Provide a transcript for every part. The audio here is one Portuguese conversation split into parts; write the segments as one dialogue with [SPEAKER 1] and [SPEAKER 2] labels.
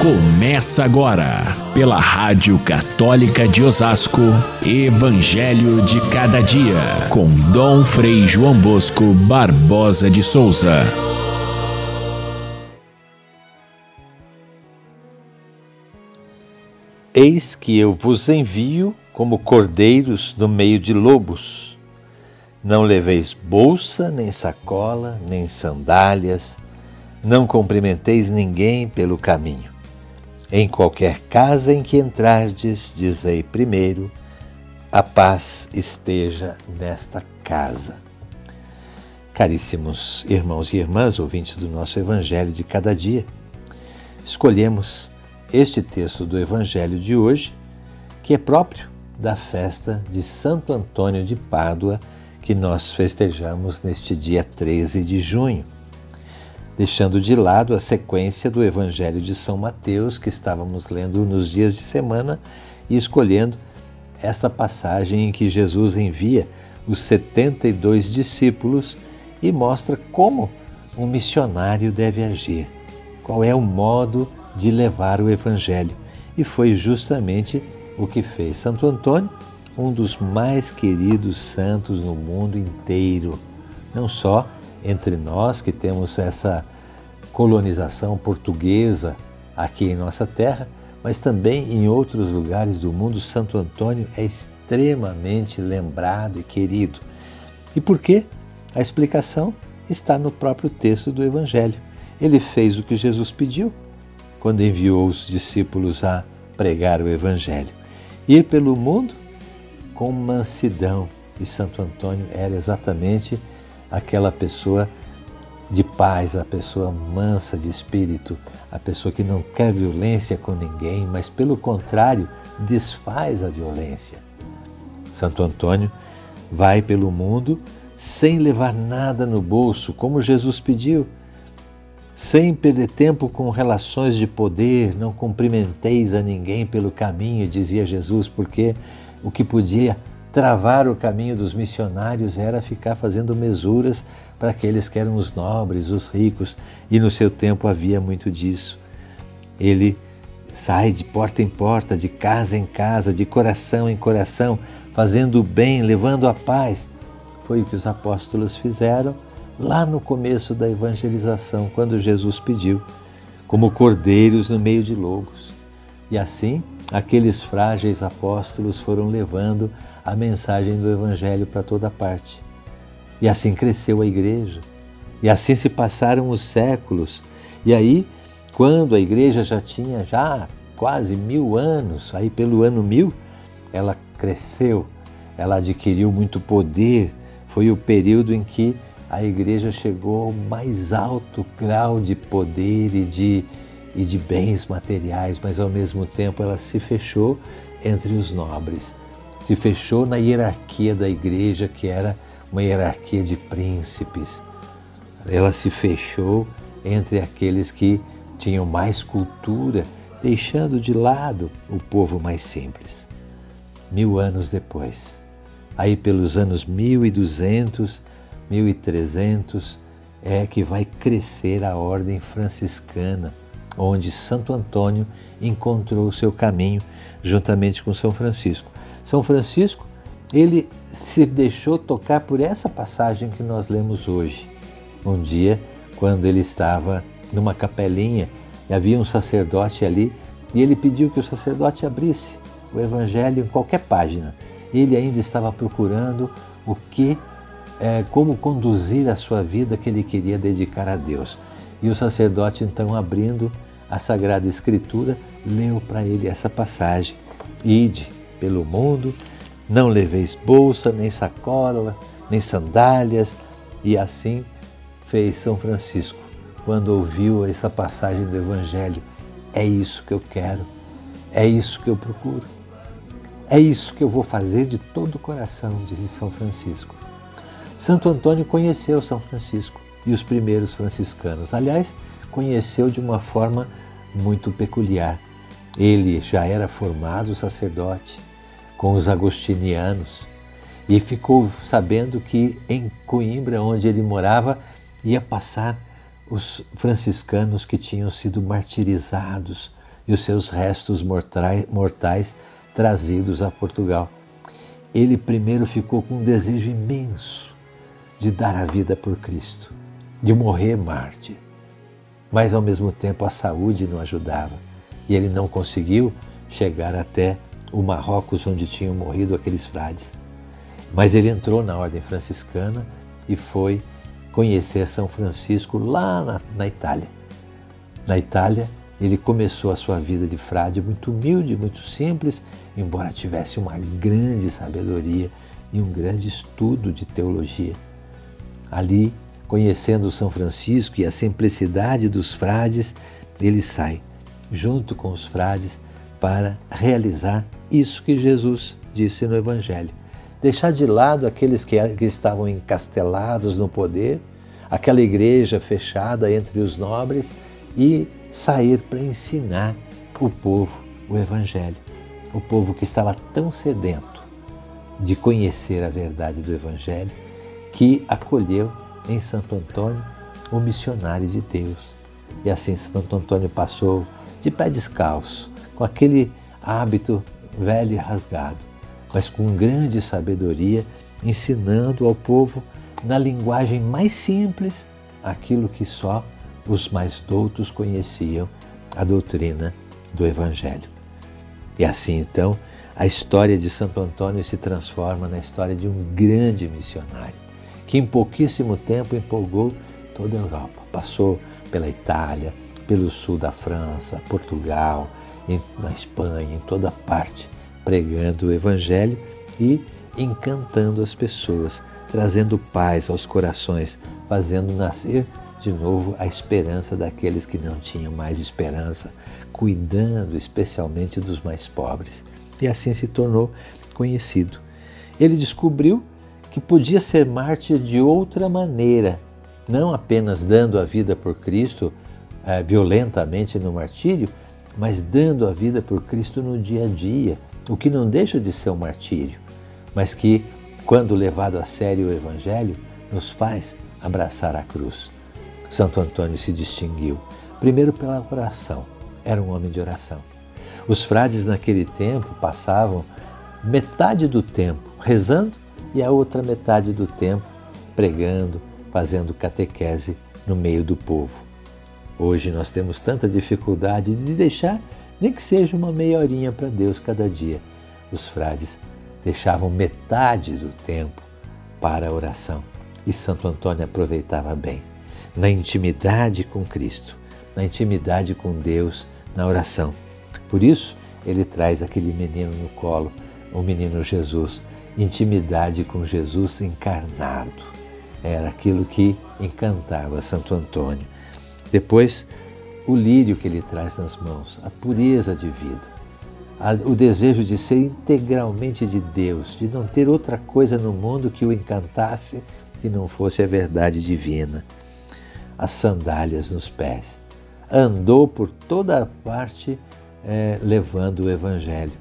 [SPEAKER 1] Começa agora, pela Rádio Católica de Osasco, Evangelho de Cada Dia, com Dom Frei João Bosco Barbosa de Souza.
[SPEAKER 2] Eis que eu vos envio como cordeiros no meio de lobos. Não leveis bolsa, nem sacola, nem sandálias, não cumprimenteis ninguém pelo caminho. Em qualquer casa em que entrardes, dizei primeiro: a paz esteja nesta casa. Caríssimos irmãos e irmãs, ouvintes do nosso Evangelho de cada dia, escolhemos este texto do Evangelho de hoje, que é próprio da festa de Santo Antônio de Pádua, que nós festejamos neste dia 13 de junho deixando de lado a sequência do Evangelho de São Mateus que estávamos lendo nos dias de semana e escolhendo esta passagem em que Jesus envia os 72 discípulos e mostra como um missionário deve agir, qual é o modo de levar o Evangelho. E foi justamente o que fez Santo Antônio, um dos mais queridos santos no mundo inteiro, não só entre nós que temos essa colonização portuguesa aqui em nossa terra, mas também em outros lugares do mundo, Santo Antônio é extremamente lembrado e querido. E por quê? A explicação está no próprio texto do Evangelho. Ele fez o que Jesus pediu quando enviou os discípulos a pregar o Evangelho: ir pelo mundo com mansidão. E Santo Antônio era exatamente aquela pessoa de paz, a pessoa mansa de espírito, a pessoa que não quer violência com ninguém, mas pelo contrário, desfaz a violência. Santo Antônio vai pelo mundo sem levar nada no bolso, como Jesus pediu, sem perder tempo com relações de poder, não cumprimenteis a ninguém pelo caminho, dizia Jesus, porque o que podia travar o caminho dos missionários era ficar fazendo mesuras para aqueles que eram os nobres, os ricos, e no seu tempo havia muito disso. Ele sai de porta em porta, de casa em casa, de coração em coração, fazendo o bem, levando a paz. Foi o que os apóstolos fizeram lá no começo da evangelização, quando Jesus pediu, como cordeiros no meio de lobos. E assim, aqueles frágeis apóstolos foram levando a mensagem do Evangelho para toda parte. E assim cresceu a igreja. E assim se passaram os séculos. E aí, quando a igreja já tinha já quase mil anos, aí pelo ano mil, ela cresceu, ela adquiriu muito poder. Foi o período em que a igreja chegou ao mais alto grau de poder e de, e de bens materiais, mas ao mesmo tempo ela se fechou entre os nobres se fechou na hierarquia da igreja, que era uma hierarquia de príncipes. Ela se fechou entre aqueles que tinham mais cultura, deixando de lado o povo mais simples. Mil anos depois, aí pelos anos 1200, 1300, é que vai crescer a ordem franciscana, onde Santo Antônio encontrou o seu caminho juntamente com São Francisco. São Francisco, ele se deixou tocar por essa passagem que nós lemos hoje. Um dia, quando ele estava numa capelinha havia um sacerdote ali, e ele pediu que o sacerdote abrisse o evangelho em qualquer página. Ele ainda estava procurando o que, é, como conduzir a sua vida que ele queria dedicar a Deus. E o sacerdote, então, abrindo a Sagrada Escritura, leu para ele essa passagem: Ide, pelo mundo, não leveis bolsa, nem sacola, nem sandálias. E assim fez São Francisco quando ouviu essa passagem do Evangelho. É isso que eu quero, é isso que eu procuro, é isso que eu vou fazer de todo o coração, disse São Francisco. Santo Antônio conheceu São Francisco e os primeiros franciscanos. Aliás, conheceu de uma forma muito peculiar. Ele já era formado sacerdote, com os agostinianos e ficou sabendo que em Coimbra, onde ele morava, ia passar os franciscanos que tinham sido martirizados e os seus restos mortais trazidos a Portugal. Ele primeiro ficou com um desejo imenso de dar a vida por Cristo, de morrer mártir. Mas ao mesmo tempo a saúde não ajudava e ele não conseguiu chegar até o Marrocos onde tinham morrido aqueles frades. Mas ele entrou na ordem franciscana e foi conhecer São Francisco lá na, na Itália. Na Itália, ele começou a sua vida de frade muito humilde, muito simples, embora tivesse uma grande sabedoria e um grande estudo de teologia. Ali, conhecendo São Francisco e a simplicidade dos frades, ele sai junto com os frades para realizar isso que Jesus disse no Evangelho. Deixar de lado aqueles que, que estavam encastelados no poder, aquela igreja fechada entre os nobres e sair para ensinar o povo o Evangelho. O povo que estava tão sedento de conhecer a verdade do Evangelho que acolheu em Santo Antônio o missionário de Deus. E assim Santo Antônio passou de pé descalço, com aquele hábito velho e rasgado, mas com grande sabedoria, ensinando ao povo na linguagem mais simples aquilo que só os mais doutos conheciam, a doutrina do Evangelho. E assim então, a história de Santo Antônio se transforma na história de um grande missionário, que em pouquíssimo tempo empolgou toda a Europa. Passou pela Itália, pelo sul da França, Portugal, na Espanha, em toda parte, pregando o Evangelho e encantando as pessoas, trazendo paz aos corações, fazendo nascer de novo a esperança daqueles que não tinham mais esperança, cuidando especialmente dos mais pobres. E assim se tornou conhecido. Ele descobriu que podia ser mártir de outra maneira, não apenas dando a vida por Cristo é, violentamente no martírio, mas dando a vida por Cristo no dia a dia, o que não deixa de ser um martírio, mas que, quando levado a sério o Evangelho, nos faz abraçar a cruz. Santo Antônio se distinguiu, primeiro pela oração, era um homem de oração. Os frades naquele tempo passavam metade do tempo rezando e a outra metade do tempo pregando, fazendo catequese no meio do povo. Hoje nós temos tanta dificuldade de deixar, nem que seja uma meia horinha para Deus cada dia. Os frades deixavam metade do tempo para a oração e Santo Antônio aproveitava bem, na intimidade com Cristo, na intimidade com Deus, na oração. Por isso, ele traz aquele menino no colo, o menino Jesus, intimidade com Jesus encarnado. Era aquilo que encantava Santo Antônio. Depois, o lírio que ele traz nas mãos, a pureza de vida, o desejo de ser integralmente de Deus, de não ter outra coisa no mundo que o encantasse que não fosse a verdade divina. As sandálias nos pés. Andou por toda a parte é, levando o Evangelho.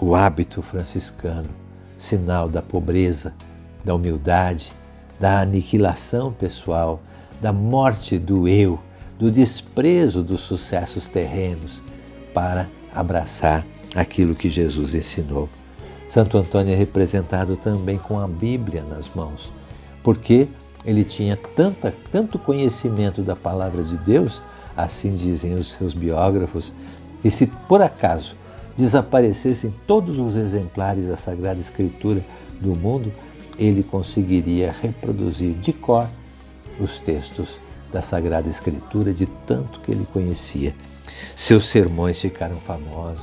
[SPEAKER 2] O hábito franciscano, sinal da pobreza, da humildade, da aniquilação pessoal, da morte do eu, do desprezo dos sucessos terrenos, para abraçar aquilo que Jesus ensinou. Santo Antônio é representado também com a Bíblia nas mãos, porque ele tinha tanta, tanto conhecimento da palavra de Deus, assim dizem os seus biógrafos, que se por acaso desaparecessem todos os exemplares da Sagrada Escritura do mundo, ele conseguiria reproduzir de cor os textos da Sagrada Escritura de tanto que ele conhecia. Seus sermões ficaram famosos.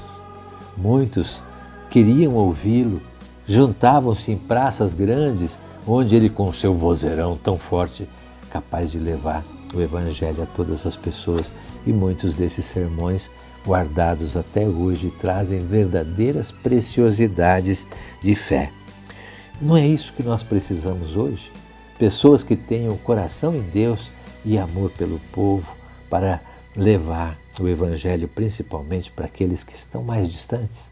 [SPEAKER 2] Muitos queriam ouvi-lo, juntavam-se em praças grandes, onde ele, com seu vozeirão tão forte, capaz de levar o Evangelho a todas as pessoas, e muitos desses sermões, guardados até hoje, trazem verdadeiras preciosidades de fé. Não é isso que nós precisamos hoje? Pessoas que tenham coração em Deus e amor pelo povo para levar o Evangelho principalmente para aqueles que estão mais distantes.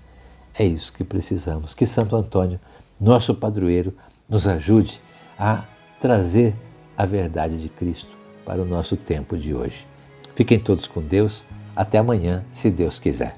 [SPEAKER 2] É isso que precisamos. Que Santo Antônio, nosso padroeiro, nos ajude a trazer a verdade de Cristo para o nosso tempo de hoje. Fiquem todos com Deus. Até amanhã, se Deus quiser.